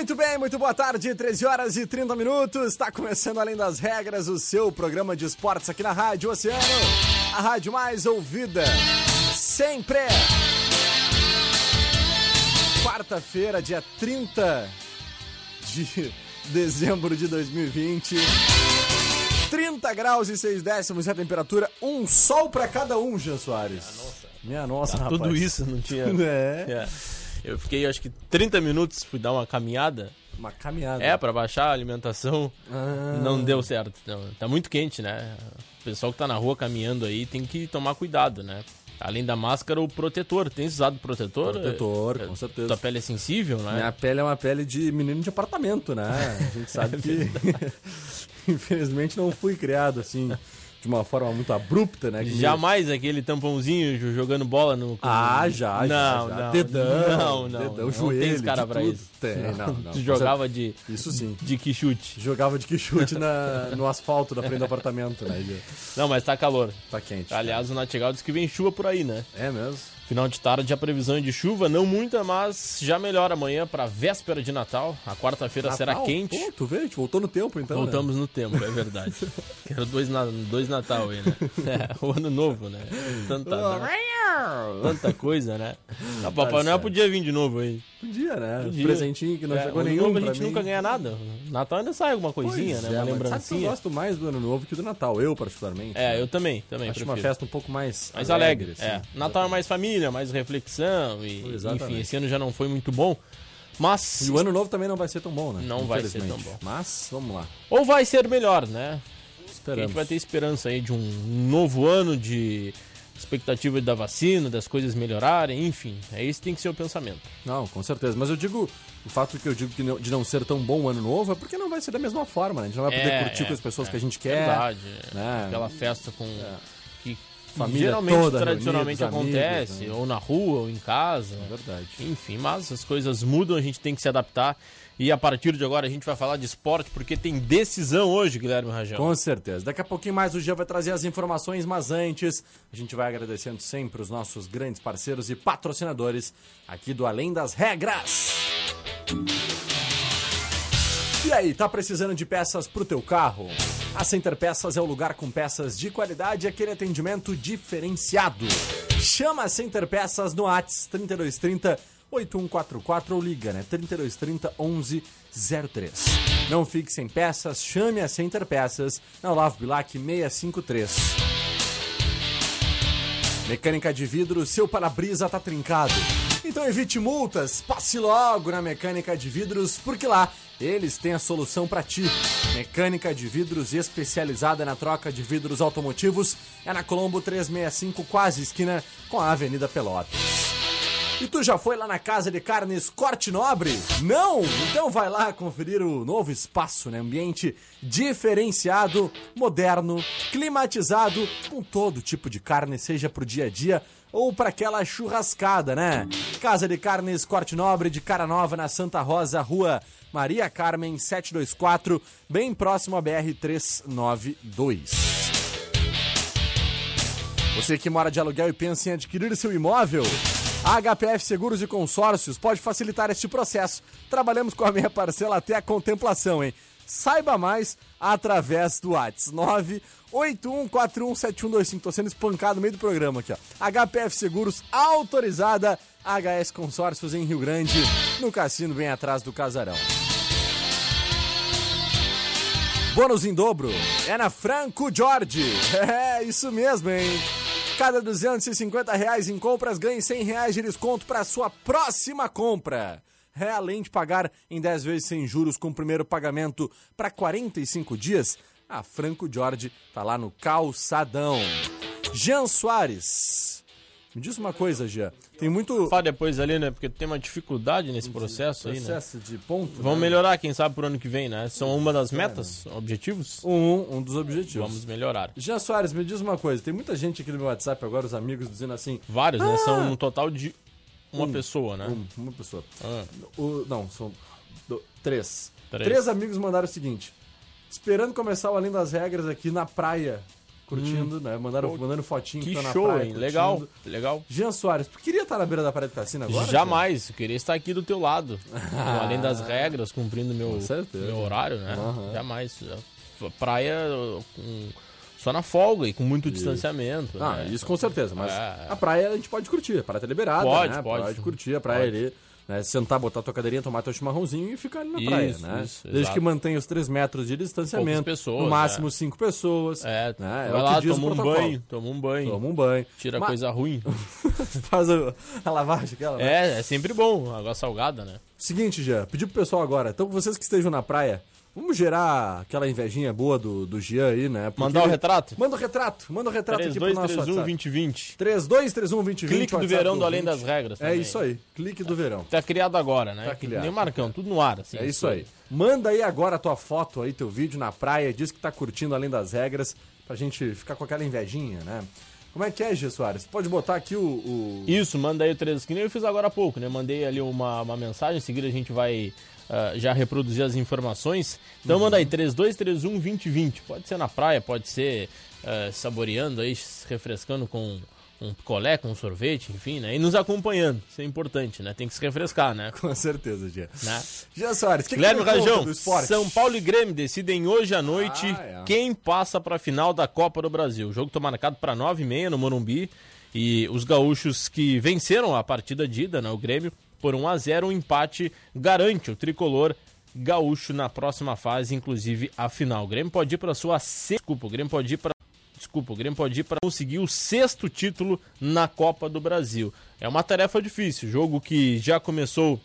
Muito bem, muito boa tarde, 13 horas e 30 minutos. Está começando Além das Regras, o seu programa de esportes aqui na Rádio Oceano, a rádio mais ouvida. Sempre. Quarta-feira, dia 30 de dezembro de 2020. 30 graus e 6 décimos a temperatura, um sol para cada um, Jean Soares. Minha nossa. Minha nossa, tá, rapaz. Tudo isso não tinha. É. É. Eu fiquei acho que 30 minutos, fui dar uma caminhada. Uma caminhada. É, pra baixar a alimentação. Ah. Não deu certo. Não, tá muito quente, né? O pessoal que tá na rua caminhando aí tem que tomar cuidado, né? Além da máscara, o protetor. Tem usado protetor? Protetor, É, com certeza. Tua pele é sensível, né? Minha pele é uma pele de menino de apartamento, né? A gente sabe que. Infelizmente não fui criado assim, de uma forma muito abrupta, né? Que Jamais aquele tampãozinho jo- jogando bola no. Ah, já, já. Não, já. não. Dedão. Não, não. Dedão, não joelho. tem esse cara pra tudo. isso. Tem, não, não. Tu jogava de, Isso sim. de que chute. Jogava de que chute na, no asfalto da frente do apartamento, né? Não, mas tá calor. Tá quente. Aliás, o Natigal disse que vem chuva por aí, né? É mesmo? Final de tarde a previsão é de chuva, não muita, mas já melhora amanhã para véspera de Natal. A quarta-feira será quente. Pô, tu vê, a gente voltou no tempo então. né? Voltamos no tempo, é verdade. Quero dois, na- dois Natal aí, né? É, o ano novo, né? Tanta, tanta coisa, né? A Papai Noel podia vir de novo aí. Podia, né? Podia. Presentinho que não É, chegou ano nenhum. novo a gente mim. nunca ganha nada. Natal ainda sai alguma coisinha, Pois né? é, Uma mas Sabe que eu lembrancinha. gosto mais do ano novo que do Natal, eu particularmente. É, né? eu também, também Acho prefiro. uma festa um pouco mais, mais alegre. assim. é. Natal é mais família, mais reflexão e Exatamente. enfim, esse ano já não foi muito bom. Mas E o ano novo também não vai ser tão bom, né? Não vai ser tão bom. Mas, vamos lá. ou vai ser melhor, né? A Esperamos. gente vai ter esperança aí de um novo ano de expectativa da vacina, das coisas melhorarem, enfim. É esse que tem que ser o pensamento. Não, com certeza. Mas eu digo, o fato que eu digo que não- de não ser tão bom o ano novo é porque não vai ser da mesma forma, né? A gente não vai poder É, curtir é, com as pessoas é. que a gente quer. Verdade. né? Aquela festa com que Família geralmente toda tradicionalmente reunida, os acontece, amigos, né? ou na rua, ou em casa. É verdade. Enfim, mas as coisas mudam, a gente tem que se adaptar. E a partir de agora a gente vai falar de esporte, porque tem decisão hoje, Guilherme Rajão. Com certeza. Daqui a pouquinho mais o Jean vai trazer as informações, mas antes a gente vai agradecendo sempre os nossos grandes parceiros e patrocinadores aqui do Além das Regras. E aí, tá precisando de peças pro teu carro? A Center Peças é o lugar com peças de qualidade e aquele atendimento diferenciado. Chama a Center Peças no Whats 3230 8144 ou liga, né? 3230 1103. Não fique sem peças, chame a Center Peças na Olavo Bilac 653. Mecânica de vidro, seu para-brisa tá trincado. Então evite multas, passe logo na Mecânica de Vidros, porque lá eles têm a solução para ti. Mecânica de vidros especializada na troca de vidros automotivos é na Colombo 365, quase esquina com a Avenida Pelotas. E tu já foi lá na Casa de Carnes Corte Nobre? Não? Então vai lá conferir o novo espaço, né? Ambiente diferenciado, moderno, climatizado, com todo tipo de carne, seja pro dia a dia ou para aquela churrascada, né? Casa de Carnes Corte Nobre de Cara Nova na Santa Rosa, Rua Maria Carmen 724, bem próximo à BR 392. Você que mora de aluguel e pensa em adquirir seu imóvel, a HPF Seguros e Consórcios pode facilitar este processo. Trabalhamos com a meia parcela até a contemplação, hein? Saiba mais através do WhatsApp 981417125. Tô sendo espancado no meio do programa aqui, ó. HPF Seguros autorizada, HS Consórcios em Rio Grande, no cassino bem atrás do casarão. Bônus em dobro é na Franco Jorge. É, isso mesmo, hein? Cada 250 reais em compras ganhe 100 reais de desconto para sua próxima compra. É, além de pagar em 10 vezes sem juros com o primeiro pagamento para 45 dias, a Franco Jorge tá lá no calçadão. Jean Soares. Me diz uma coisa, Jean. Tem muito. Fala depois ali, né? Porque tem uma dificuldade nesse processo, aí, né? processo de ponto. Vamos né? melhorar, quem sabe, pro ano que vem, né? São uma das metas, objetivos. Um, um dos objetivos. Vamos melhorar. Jean Soares, me diz uma coisa. Tem muita gente aqui no meu WhatsApp agora, os amigos, dizendo assim. Vários, né? Ah! São um total de uma Um. pessoa, né? Um, uma pessoa. Ah, O- não, são do- três. Três. três. amigos mandaram o seguinte: esperando começar o Além das Regras aqui na praia, curtindo, né? Mandaram, mandando fotinho Hum. que tá na show, praia, hein? curtindo. Legal, legal. Jean Soares, tu queria estar na beira da praia do cassino agora? Jamais, eu queria estar aqui do teu lado. Além das regras, cumprindo meu, meu horário, né? Aham. Jamais. Praia com- só na folga e com muito distanciamento. Ah, né? isso com certeza, mas É. a praia a gente pode curtir, a praia tá liberada, Pode, né? pode. curtir a praia Pode. ali, né? Sentar, botar tua cadeirinha, tomar teu chimarrãozinho e ficar ali na Isso, praia, né? isso, Desde exato. que mantenha os 3 metros de distanciamento, pessoas, no máximo é. 5 pessoas, É, né? É vai lá, toma um banho, toma um banho, Toma um banho. tira Ma- coisa ruim. Faz a, lavagem aquela, né? É, é sempre bom, água salgada, né? Seguinte, Jean, pedi pro pessoal agora, então vocês que estejam na praia, vamos gerar aquela invejinha boa do, do Jean aí, né? Porque Mandar o ele- retrato? Manda o retrato, manda o retrato aqui pro nosso 3231 WhatsApp. 2020. 3231 2020. Clique do verão do Além ouvinte. das Regras É também. isso aí, clique do verão. Tá criado agora, né? Tá criado, Nem o Marcão, tudo no ar, assim. É isso aí. Manda aí agora a tua foto aí, teu vídeo na praia, diz que tá curtindo Além das Regras, pra gente ficar com aquela invejinha, né? Como é que é, G. Soares? Pode botar aqui o... o- Isso, manda aí o 3 que nem eu fiz agora há pouco, né? Mandei ali uma, uma mensagem, em seguida a gente vai ah, já reproduzir as informações. Então Uhum. manda aí, 3231 2020. Pode ser na praia, pode ser ah, saboreando aí, se refrescando com um picolé, com um sorvete, enfim, né? E nos acompanhando, isso é importante, né? Tem que se refrescar, né? Com certeza, G. né? G. Soares, que, Guilherme que Rajão? São Paulo e Grêmio decidem hoje à noite Ah, é. quem passa para a final da Copa do Brasil. O jogo está marcado para 9h30 no Morumbi e os gaúchos que venceram a partida de ida, né, o Grêmio, por 1 a 0 um empate garante o tricolor gaúcho na próxima fase, inclusive a final. O Grêmio pode ir para sua se... desculpa, o Grêmio pode ir para Desculpa, o Grêmio pode ir para conseguir o sexto título na Copa do Brasil. É uma tarefa difícil, jogo que já começou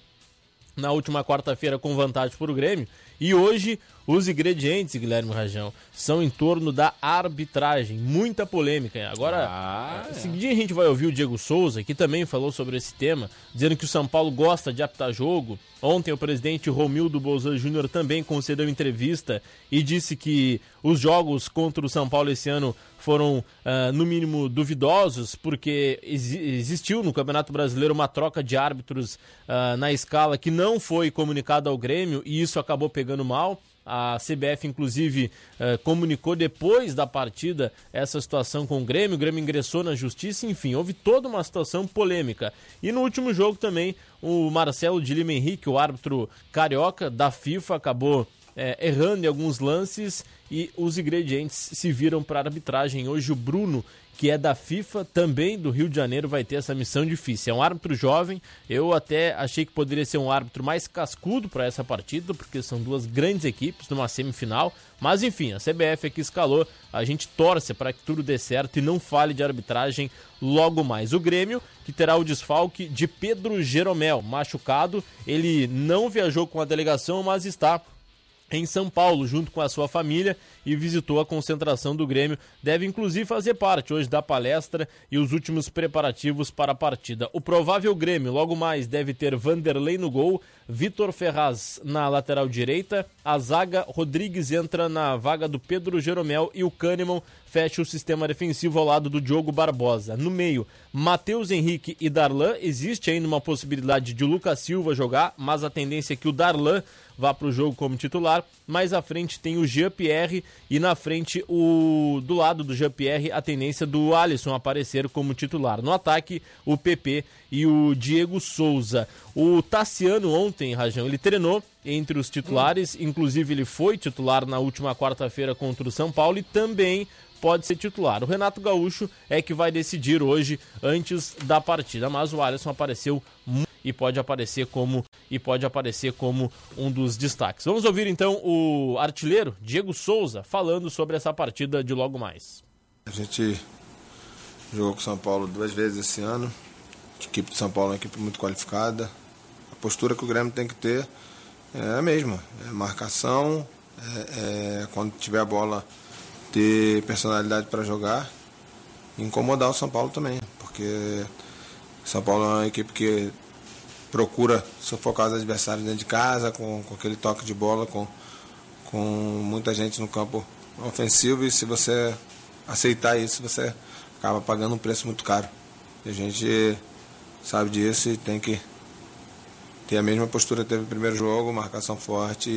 na última quarta-feira com vantagem para o Grêmio. E hoje os ingredientes, Guilherme Rajão, são em torno da arbitragem. Muita polêmica. Agora, Ah, esse dia a gente vai ouvir o Diego Souza, que também falou sobre esse tema, dizendo que o São Paulo gosta de apitar jogo. Ontem o presidente Romildo Bolzan Júnior também concedeu entrevista e disse que os jogos contra o São Paulo esse ano foram, ah, no mínimo, duvidosos, porque exi- existiu no Campeonato Brasileiro uma troca de árbitros ah, na escala que não foi comunicada ao Grêmio e isso acabou pegando mal. A CBF, inclusive, eh, comunicou depois da partida essa situação com o Grêmio. O Grêmio ingressou na justiça, enfim, houve toda uma situação polêmica. E no último jogo também, o Marcelo de Lima Henrique, o árbitro carioca da FIFA, acabou eh, errando em alguns lances e os ingredientes se viram para arbitragem. Hoje, o Bruno que é da FIFA, também do Rio de Janeiro, vai ter essa missão difícil. É um árbitro jovem, eu até achei que poderia ser um árbitro mais cascudo para essa partida, porque são duas grandes equipes numa semifinal, mas enfim, a CBF aqui escalou, a gente torce para que tudo dê certo e não fale de arbitragem logo mais. O Grêmio, que terá o desfalque de Pedro Jeromel, machucado, ele não viajou com a delegação, mas está em São Paulo, junto com a sua família, e visitou a concentração do Grêmio. Deve inclusive fazer parte hoje da palestra e os últimos preparativos para a partida. O provável Grêmio, logo mais, deve ter Vanderlei no gol, Vitor Ferraz na lateral direita, a zaga Rodrigues entra na vaga do Pedro Jeromel e o Kahneman fecha o sistema defensivo ao lado do Diogo Barbosa. No meio, Matheus Henrique e Darlan. Existe ainda uma possibilidade de Lucas Silva jogar, mas a tendência é que o Darlan vá para o jogo como titular. Mais à frente tem o Jean-Pierre e na frente, o do lado do Jean-Pierre, a tendência do Alisson aparecer como titular. No ataque, o PP e o Diego Souza. O Tassiano ontem, Rajão, ele treinou entre os titulares, inclusive ele foi titular na última quarta-feira contra o São Paulo e também pode ser titular. O Renato Gaúcho é que vai decidir hoje antes da partida, mas o Alisson apareceu e pode aparecer como e pode aparecer como um dos destaques. Vamos ouvir então o artilheiro Diego Souza falando sobre essa partida de logo mais. A gente jogou com o São Paulo duas vezes esse ano. A equipe de São Paulo é uma equipe muito qualificada. A postura que o Grêmio tem que ter é a mesma: é marcação, é, é, quando tiver a bola, ter personalidade para jogar incomodar o São Paulo também, porque São Paulo é uma equipe que procura sufocar os adversários dentro de casa, com, com aquele toque de bola, com, com muita gente no campo ofensivo, e se você aceitar isso, você acaba pagando um preço muito caro. E a gente sabe disso e tem que ter a mesma postura que teve no primeiro jogo, marcação forte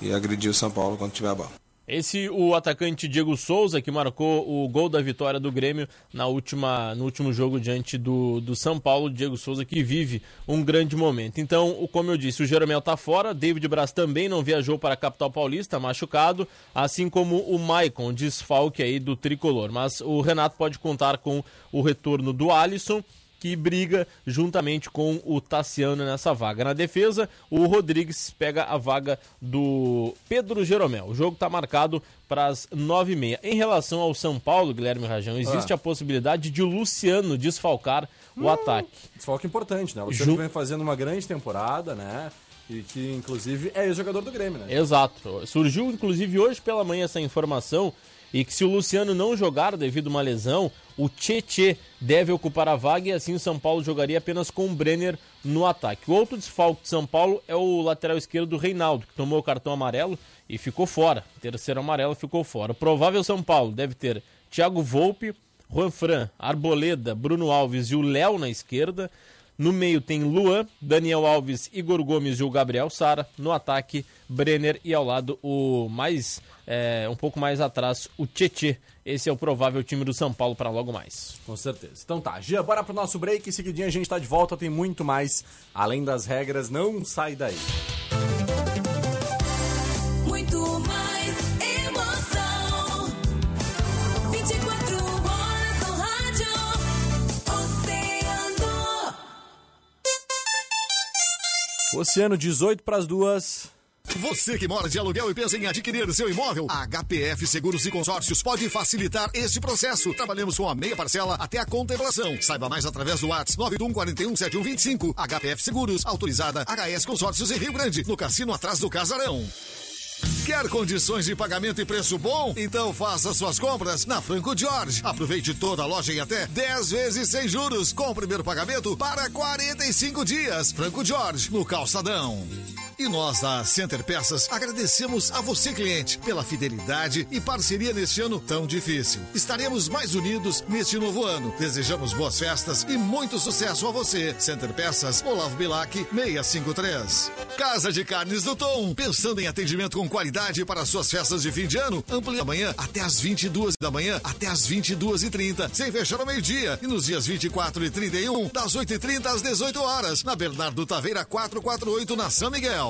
e, e agredir o São Paulo quando tiver a bola. Esse o atacante Diego Souza que marcou o gol da vitória do Grêmio na última, no último jogo diante do, do São Paulo. Diego Souza que vive um grande momento. Então, como eu disse, o Jeromel está fora, David Braz também não viajou para a capital paulista, machucado, assim como o Maicon, desfalque aí do tricolor. Mas o Renato pode contar com o retorno do Alisson que briga juntamente com o Tassiano nessa vaga. Na defesa, o Rodrigues pega a vaga do Pedro Jeromel. O jogo está marcado para as nove e meia. Em relação ao São Paulo, Guilherme Rajão, existe ah. a possibilidade de o Luciano desfalcar o hum, ataque. Desfalque importante, né? O Luciano Ju... vem fazendo uma grande temporada, né? E que, inclusive, é ex-jogador do Grêmio, né? Exato. Surgiu, inclusive, hoje pela manhã essa informação e que se o Luciano não jogar devido a uma lesão, o Tietê deve ocupar a vaga e assim o São Paulo jogaria apenas com o Brenner no ataque. O outro desfalque de São Paulo é o lateral esquerdo Reinaldo, que tomou o cartão amarelo e ficou fora. Terceiro amarelo ficou fora. O provável São Paulo deve ter Thiago Volpe, Juan Fran, Arboleda, Bruno Alves e o Léo na esquerda. No meio tem Luan, Daniel Alves, Igor Gomes e o Gabriel Sara. No ataque, Brenner e ao lado o mais é, um pouco mais atrás o Tietê. Esse é o provável time do São Paulo para logo mais. Com certeza. Então tá, Gia, bora pro nosso break. Seguidinho a gente tá de volta, tem muito mais. Além das regras, não sai daí. Oceano 18 para as duas. Você que mora de aluguel e pensa em adquirir seu imóvel, a HPF Seguros e Consórcios pode facilitar este processo. Trabalhamos com a meia parcela até a contemplação. Saiba mais através do WhatsApp 91417125. HPF Seguros, autorizada HS Consórcios em Rio Grande, no cassino atrás do Casarão. Quer condições de pagamento e preço bom? Então faça suas compras na Franco George. Aproveite toda a loja em até 10 vezes sem juros, com o primeiro pagamento para 45 dias. Franco George, no Calçadão. E nós da Center Peças agradecemos a você, cliente, pela fidelidade e parceria neste ano tão difícil. Estaremos mais unidos neste novo ano. Desejamos boas festas e muito sucesso a você. Center Peças, Olavo Bilac, 653. Casa de Carnes do Tom, pensando em atendimento com qualidade para suas festas de fim de ano, amplia amanhã até as 22 da manhã até as 22 e 30 sem fechar ao meio-dia. E nos dias 24 e 31, das 8 e 30 às 18 horas, na Bernardo Taveira 448, na São Miguel.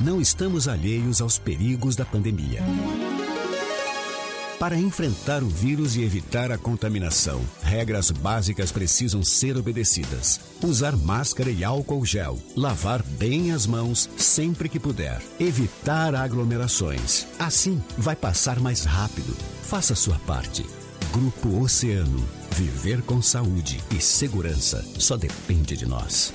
não estamos alheios aos perigos da pandemia. Para enfrentar o vírus e evitar a contaminação, regras básicas precisam ser obedecidas. Usar máscara e álcool gel. Lavar bem as mãos sempre que puder. Evitar aglomerações. Assim, vai passar mais rápido. Faça sua parte. Grupo Oceano. Viver com saúde e segurança só depende de nós.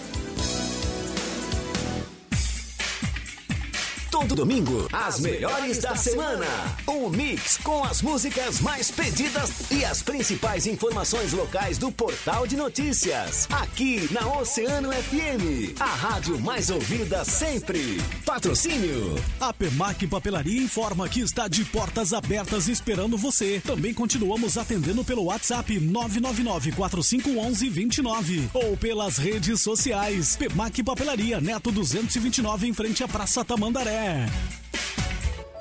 Todo domingo, as melhores da semana. Um mix com as músicas mais pedidas e as principais informações locais do portal de notícias. Aqui na Oceano FM, a rádio mais ouvida sempre. Patrocínio. A Pemac Papelaria informa que está de portas abertas esperando você. Também continuamos atendendo pelo WhatsApp 999 4511 29 ou pelas redes sociais. Pemac Papelaria Neto 229 em frente à Praça Tamandaré.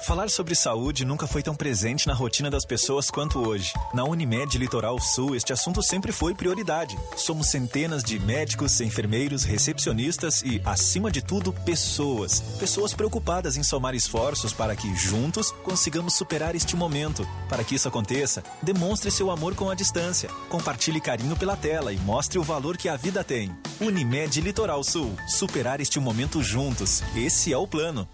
Falar sobre saúde nunca foi tão presente na rotina das pessoas quanto hoje. Na Unimed Litoral Sul, este assunto sempre foi prioridade. Somos centenas de médicos, enfermeiros, recepcionistas e, acima de tudo, pessoas. Pessoas preocupadas em somar esforços para que, juntos, consigamos superar este momento. Para que isso aconteça, demonstre seu amor com a distância. Compartilhe carinho pela tela e mostre o valor que a vida tem. Unimed Litoral Sul. Superar este momento juntos. Esse é o plano.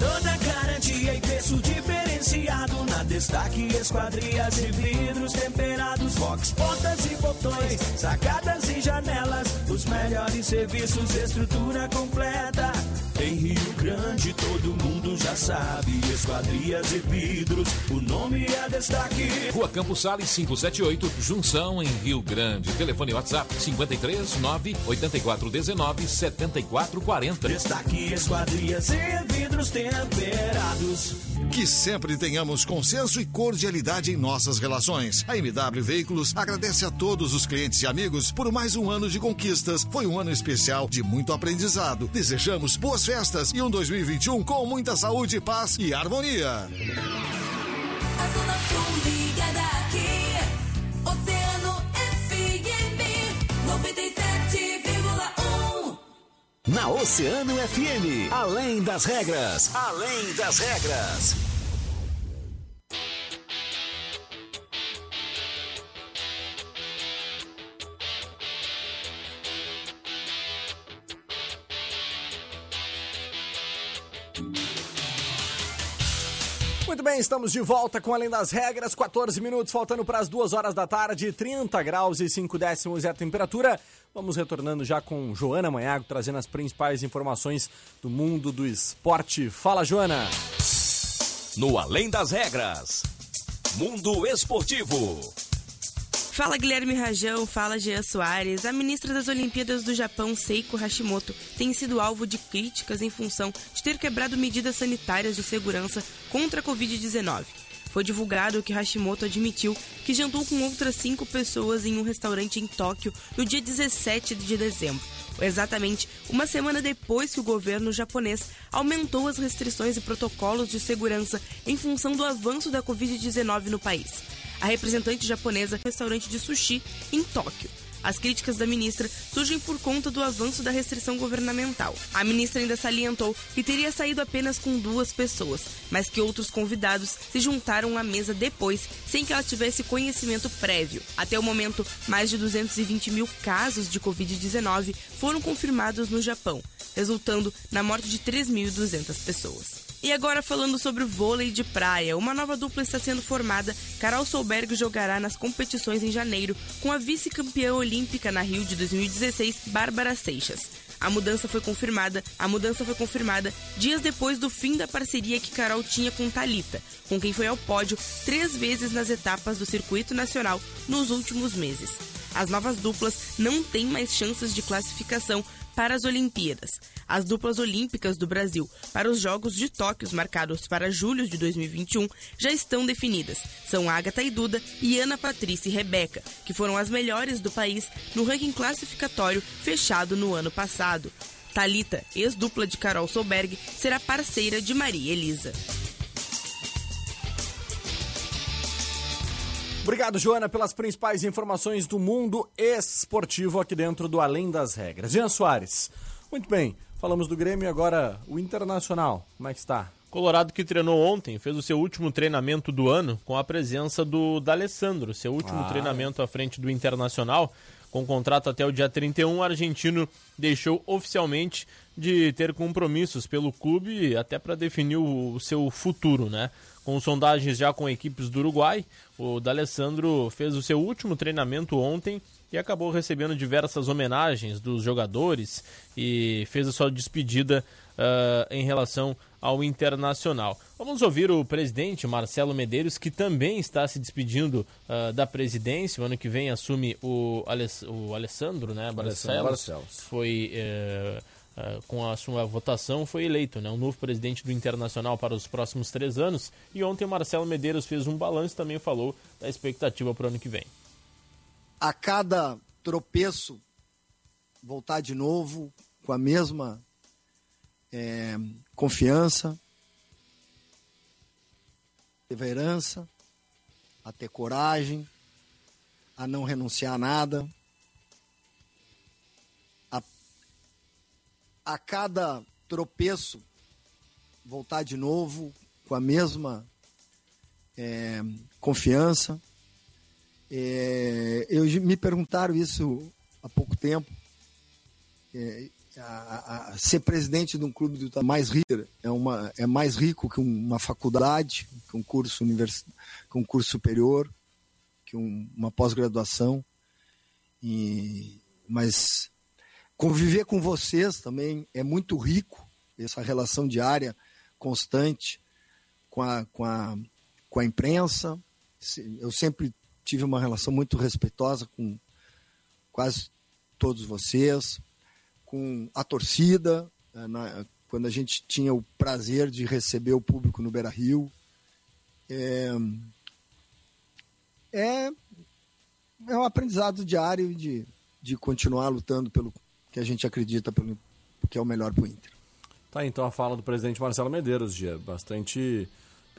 Toda garantia e preço diferenciado na Destaque Esquadrias e vidros temperados, box, portas e botões, sacadas e janelas, os melhores serviços, estrutura completa. Em Rio Grande todo mundo já sabe, Esquadrias e vidros, o nome é Destaque. Rua Campos Sales 578, Junção em Rio Grande. Telefone WhatsApp 53 9 84 19 74 40. Destaque Esquadrias e vidros temperados. Que sempre tenhamos consenso e cordialidade em nossas relações. A MW Veículos agradece a todos os clientes e amigos por mais um ano de conquistas. Foi um ano especial de muito aprendizado. Desejamos boas festas e um 2021 com muita saúde, paz e harmonia. A Zona Sul ligada aqui. Oceano FM 97,1. Na Oceano FM, além das regras, além das regras. Muito bem, estamos de volta com Além das Regras, 14 minutos, faltando para as 2 horas da tarde, 30 graus e 5 décimos é a temperatura. Vamos retornando já com Joana Manhago, trazendo as principais informações do mundo do esporte. Fala, Joana! No Além das Regras, Mundo Esportivo. Fala Guilherme Rajão, fala Jean Soares. A ministra das Olimpíadas do Japão, Seiko Hashimoto, tem sido alvo de críticas em função de ter quebrado medidas sanitárias de segurança contra a Covid-19. Foi divulgado que Hashimoto admitiu que jantou com outras cinco pessoas em um restaurante em Tóquio no dia 17 de dezembro, exatamente uma semana depois que o governo japonês aumentou as restrições e protocolos de segurança em função do avanço da Covid-19 no país. A representante japonesa no restaurante de sushi em Tóquio. As críticas da ministra surgem por conta do avanço da restrição governamental. A ministra ainda salientou que teria saído apenas com duas pessoas, mas que outros convidados se juntaram à mesa depois, sem que ela tivesse conhecimento prévio. Até o momento, mais de 220 mil casos de Covid-19 foram confirmados no Japão, resultando na morte de 3.200 pessoas. E agora falando sobre o vôlei de praia, uma nova dupla está sendo formada. Carol Solberg jogará nas competições em janeiro com a vice-campeã olímpica na Rio de 2016, Bárbara Seixas. A mudança foi confirmada. A mudança foi confirmada dias depois do fim da parceria que Carol tinha com Talita, com quem foi ao pódio três vezes nas etapas do circuito nacional nos últimos meses. As novas duplas não têm mais chances de classificação para as Olimpíadas. As duplas olímpicas do Brasil para os Jogos de Tóquio marcados para julho de 2021 já estão definidas. São Agatha e Duda e Ana Patrícia e Rebeca, que foram as melhores do país no ranking classificatório fechado no ano passado. Talita, ex-dupla de Carol Solberg, será parceira de Maria Elisa. Obrigado, Joana, pelas principais informações do mundo esportivo aqui dentro do Além das Regras. Jean Soares, muito bem, falamos do Grêmio agora o Internacional, como é que está? Colorado que treinou ontem, fez o seu último treinamento do ano com a presença do D'Alessandro, seu último Ah. treinamento à frente do Internacional. Com contrato até o dia 31, o argentino deixou oficialmente de ter compromissos pelo clube até para definir o, o seu futuro, né? Com sondagens já com equipes do Uruguai, o D'Alessandro fez o seu último treinamento ontem e acabou recebendo diversas homenagens dos jogadores e fez a sua despedida ah, em relação ao Internacional. Vamos ouvir o presidente Marcelo Medeiros, que também está se despedindo ah, da presidência. O ano que vem assume o, Aless- o Alessandro, né? Barcelos. Barcelos. Foi. eh, ah, com a sua votação, foi eleito né, o novo presidente do Internacional para os próximos três anos. E ontem Marcelo Medeiros fez um balanço e também falou da expectativa para o ano que vem. a cada tropeço voltar de novo com a mesma é, confiança, perseverança, a ter coragem, a não renunciar a nada. A cada tropeço voltar de novo com a mesma é, confiança, é, eu me perguntaram isso há pouco tempo. É, a- a- ser presidente de um clube do mais rico é, uma, é mais rico que uma faculdade, que um curso univers, que um curso superior, que um- uma pós-graduação. E, mas conviver com vocês também é muito rico, essa relação diária, constante com a, com a, com a imprensa. Eu sempre tive uma relação muito respeitosa com quase todos vocês, com a torcida, eh, na- quando a gente tinha o prazer de receber o público no Beira Rio. É, é, é um aprendizado diário de, de continuar lutando pelo que a gente acredita pelo que é o melhor para o Inter. Tá, então a fala do presidente Marcelo Medeiros, Gia, bastante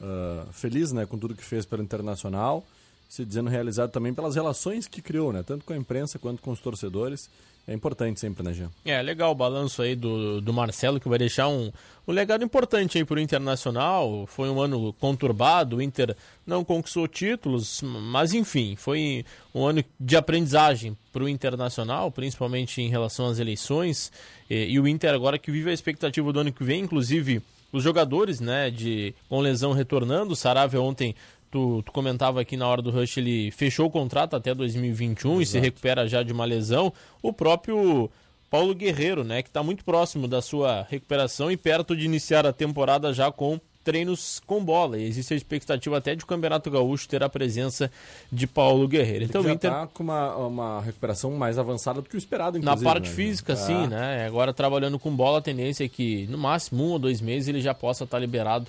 ah, feliz né, com tudo que fez pelo Internacional, se dizendo realizado também pelas relações que criou, né, tanto com a imprensa quanto com os torcedores. É importante sempre, né, Gia? É, legal o balanço aí do, do Marcelo, que vai deixar um, um legado importante aí pro Internacional. Foi um ano conturbado, o Inter não conquistou títulos, mas enfim, foi um ano de aprendizagem pro Internacional, principalmente em relação às eleições. E, e o Inter agora que vive a expectativa do ano que vem, inclusive os jogadores, né, de com lesão retornando. O Saravia ontem Tu, tu comentava aqui na hora do Rush, ele fechou o contrato até 2021 e se recupera já de uma lesão. O próprio Paulo Guerreiro, né, que está muito próximo da sua recuperação e perto de iniciar a temporada já com treinos com bola. E existe a expectativa até de o Campeonato Gaúcho ter a presença de Paulo Guerreiro. Então Ele o já Inter tá com uma, uma recuperação mais avançada do que o esperado, na inclusive. parte né, física, Gia? sim, É. né? Agora trabalhando com bola, a tendência é que no máximo um ou dois meses ele já possa estar liberado,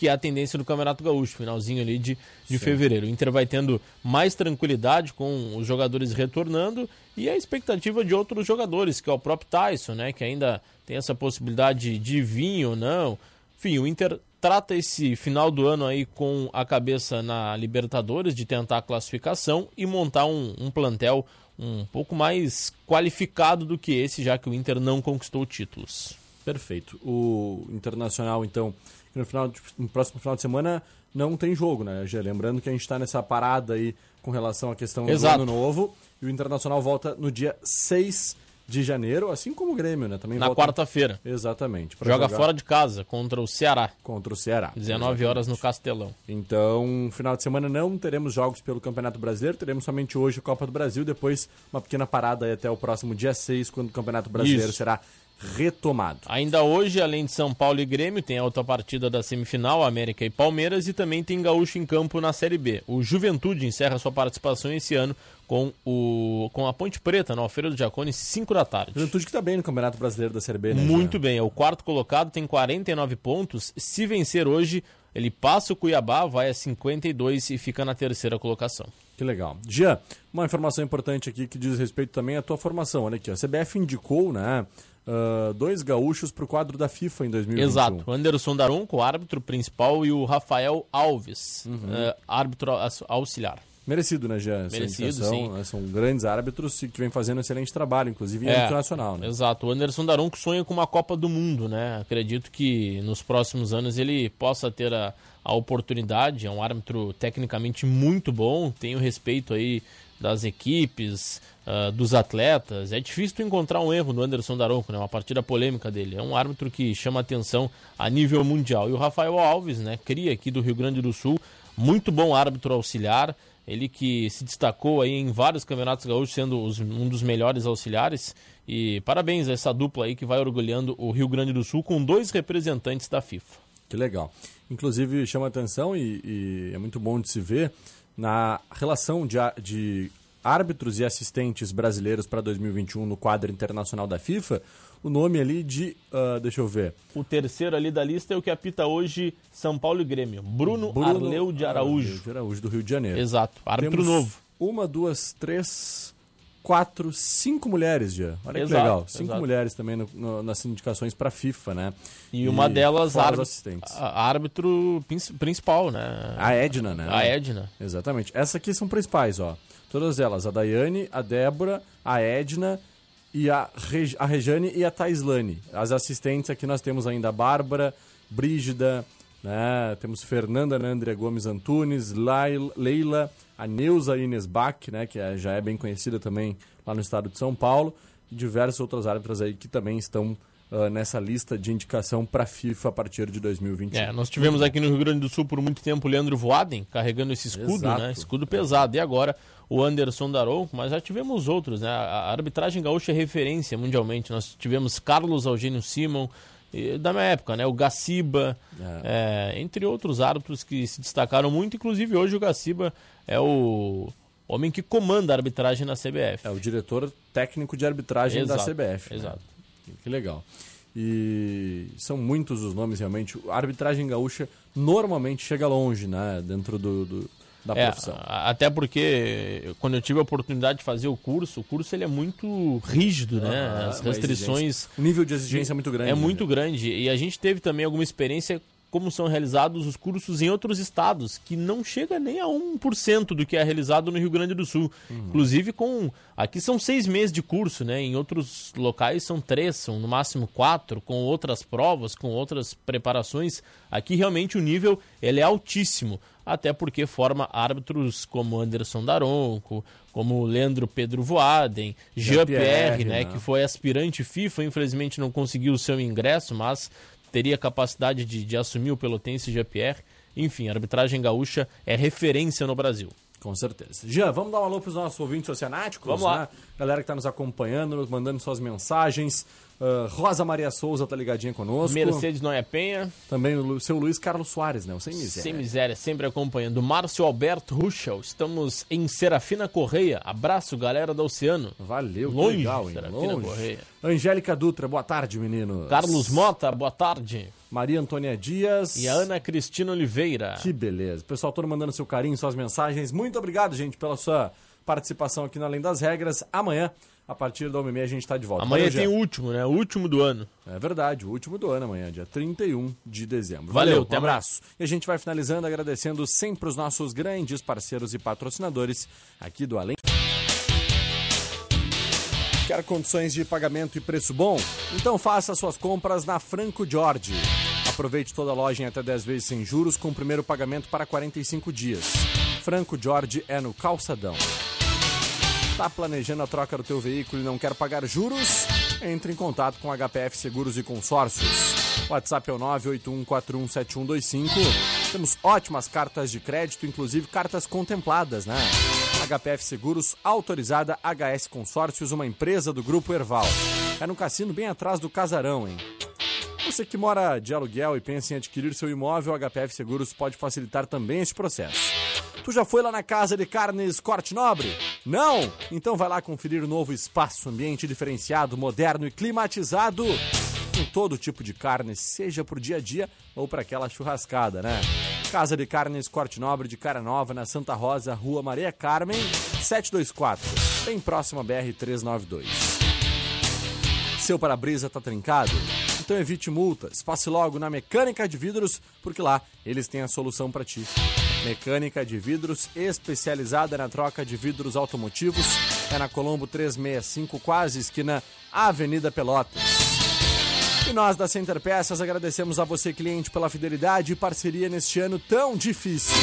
que é a tendência do Campeonato Gaúcho, finalzinho ali de, de fevereiro. O Inter vai tendo mais tranquilidade com os jogadores retornando e a expectativa de outros jogadores, que é o próprio Tyson, né? Que ainda tem essa possibilidade de vir ou não. Enfim, o Inter trata esse final do ano aí com a cabeça na Libertadores, de tentar a classificação e montar um, um plantel um pouco mais qualificado do que esse, já que o Inter não conquistou títulos. Perfeito. O Internacional, então, no, final de- no próximo final de semana não tem jogo, né, Gia? Lembrando que a gente está nessa parada aí com relação à questão Exato. do ano novo. E o Internacional volta no dia 6 de janeiro, assim como o Grêmio, né? Também Na volta- quarta-feira. Exatamente. Joga jogar fora de casa contra o Ceará. Contra o Ceará. 19 horas no Castelão. Então, final de semana não teremos jogos pelo Campeonato Brasileiro, teremos somente hoje a Copa do Brasil, depois uma pequena parada aí até o próximo dia 6, quando o Campeonato Brasileiro Isso. será retomado. Ainda hoje, além de São Paulo e Grêmio, tem a outra partida da semifinal, América e Palmeiras, e também tem Gaúcho em campo na Série B. O Juventude encerra sua participação esse ano com, o, com a Ponte Preta, na Alfeira do Jacone, 5 da tarde. Juventude que tá bem no Campeonato Brasileiro da Série B, né? Muito bem, é o quarto colocado, tem 49 pontos. Se vencer hoje, ele passa o Cuiabá, vai a 52 e fica na terceira colocação. Que legal. Jean, uma informação importante aqui que diz respeito também à tua formação. Olha aqui, a CBF indicou, né, ah, dois gaúchos para o quadro da FIFA em 2021. Exato. Anderson Daronco, o árbitro principal, e o Rafael Alves, eh, árbitro aus- auxiliar. Merecido, né, Jean? Merecido, sim. né? São grandes árbitros e que vem fazendo um excelente trabalho, inclusive em É, âmbito nacional, né? Exato. O Anderson Daronco sonha com uma Copa do Mundo, né? Acredito que nos próximos anos ele possa ter a, a oportunidade. É um árbitro tecnicamente muito bom, tem o respeito aí das equipes, ah, dos atletas. É difícil encontrar um erro no Anderson Daronco, né? Uma partida polêmica dele. É um árbitro que chama atenção a nível mundial. E o Rafael Alves, né? Cria aqui do Rio Grande do Sul, muito bom árbitro auxiliar. Ele que se destacou aí em vários campeonatos gaúchos, sendo os- um dos melhores auxiliares. E parabéns a essa dupla aí que vai orgulhando o Rio Grande do Sul com dois representantes da FIFA. Que legal. Inclusive, chama atenção e, e é muito bom de se ver na relação de, de árbitros e assistentes brasileiros para 2021 no quadro internacional da FIFA, o nome ali de, ah, deixa eu ver, O terceiro ali da lista é o que apita hoje São Paulo e Grêmio. Bruno, Arleu de Araújo. Arleu de Araújo, do Rio de Janeiro. Exato, árbitro Temos novo. Uma, duas, três, quatro, cinco mulheres já. Olha que Exato, legal. Cinco exato. mulheres também no- no- nas indicações para FIFA, né? E uma delas, árbitro, assistentes. a- árbitro prin- principal, né? A Edna, né? A Edna. Exatamente. Essas aqui são principais, ó. Todas elas, a Daiane, a Débora, a Edna e a, Reg a Rejane e a Taislane. As assistentes aqui nós temos ainda a Bárbara, Brígida, né? Temos Fernanda Nandria Gomes Antunes, Lail- Leila, a Neuza Ines Bach, né? Que é- já é bem conhecida também lá no estado de São Paulo. E diversas outras árbitras aí que também estão ah, nessa lista de indicação para a FIFA a partir de 2021. É, nós tivemos aqui no Rio Grande do Sul por muito tempo o Leandro Voaden carregando esse escudo, Exato. né? Escudo pesado. E agora o Anderson Daron, mas já tivemos outros, né? A arbitragem gaúcha é referência mundialmente. Nós tivemos Carlos Eugênio Simon, da minha época, né? O Gaciba, é, entre outros árbitros que se destacaram muito. Inclusive hoje o Gaciba é o homem que comanda a arbitragem na CBF. É o diretor técnico de arbitragem Exato, da CBF. né? exato. Que legal. E são muitos os nomes realmente. A arbitragem gaúcha normalmente chega longe, né? Dentro do, do- da É, profissão. até porque quando eu tive a oportunidade de fazer o curso, o curso ele é muito rígido, né? Ah, As restrições. O nível de exigência é muito grande, É né? muito grande. E a gente teve também alguma experiência como são realizados os cursos em outros estados, que não chega nem a 1% do que é realizado no Rio Grande do Sul. Uhum. Inclusive com. Aqui são seis meses de curso, né? Em outros locais são três, são no máximo quatro, com outras provas, com outras preparações. Aqui realmente o nível ele é altíssimo. Até porque forma árbitros como Anderson Daronco, como Leandro Pedro Voaden, Jean-Pierre, né, né? que foi aspirante FIFA, infelizmente não conseguiu o seu ingresso, mas teria capacidade de, de assumir o pelotense Jean-Pierre. Enfim, a arbitragem gaúcha é referência no Brasil. Com certeza. Jean, vamos dar um alô para os nossos ouvintes oceanáticos? Vamos lá. né? Galera que está nos acompanhando, mandando suas mensagens. Ah, Rosa Maria Souza tá ligadinha conosco. Mercedes Noia Penha, Também o seu Luiz Carlos Soares, né? O Sem Miséria. sem miséria, sempre acompanhando. Márcio Alberto Ruschel, estamos em Serafina Correia. Abraço, galera do Oceano. Valeu, que Longe, legal, hein? Serafina Longe. Correia. Angélica Dutra, boa tarde, meninos. Carlos Mota, boa tarde. Maria Antônia Dias. E a Ana Cristina Oliveira. Que beleza. Pessoal todo mandando seu carinho, suas mensagens. Muito obrigado, gente, pela sua participação aqui no Além das Regras. Amanhã, a partir da 1h30, a gente está de volta. Amanhã Valeu, tem o último, né? O último do ano. É verdade, o último do ano amanhã, dia 31 de dezembro. Valeu, um até abraço. E a gente vai finalizando agradecendo sempre os nossos grandes parceiros e patrocinadores aqui do Além. Quer condições de pagamento e preço bom? Então faça suas compras na Franco Jorge. Aproveite toda a loja em até 10 vezes sem juros com o primeiro pagamento para 45 dias. Franco Jorge é no Calçadão. Tá planejando a troca do teu veículo e não quer pagar juros? Entre em contato com HPF Seguros e Consórcios. WhatsApp é o 981417125. Temos ótimas cartas de crédito, inclusive cartas contempladas, né? HPF Seguros, autorizada HS Consórcios, uma empresa do Grupo Erval. É no cassino bem atrás do casarão, hein? Você que mora de aluguel e pensa em adquirir seu imóvel, HPF Seguros pode facilitar também esse processo. Tu já foi lá na Casa de Carnes Corte Nobre? Não? Então vai lá conferir o novo espaço, ambiente diferenciado, moderno e climatizado. Com todo tipo de carne, seja pro dia a dia ou para aquela churrascada, né? Casa de Carnes Corte Nobre de Cara Nova, na Santa Rosa, Rua Maria Carmen, 724, bem próximo à BR-392. Seu para-brisa tá trincado? Então evite multas. Passe logo na Mecânica de Vidros, porque lá eles têm a solução para ti. Mecânica de Vidros, especializada na troca de vidros automotivos, é na Colombo 365, quase esquina Avenida Pelotas. E nós da Center Peças agradecemos a você, cliente, pela fidelidade e parceria neste ano tão difícil.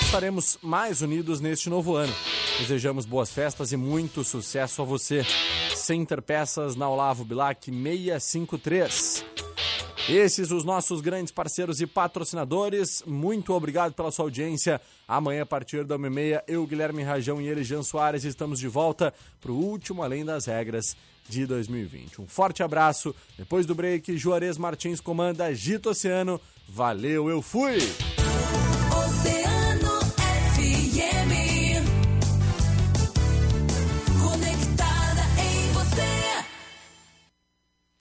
Estaremos mais unidos neste novo ano. Desejamos boas festas e muito sucesso a você. Center Peças na Olavo Bilac 653. Esses os nossos grandes parceiros e patrocinadores. Muito obrigado pela sua audiência. Amanhã, a partir da 1h30, eu, Guilherme Rajão e ele, Jean Soares, estamos de volta para o último Além das Regras de 2020. Um forte abraço. Depois do break, Juarez Martins comanda Gito Oceano. Valeu, eu fui!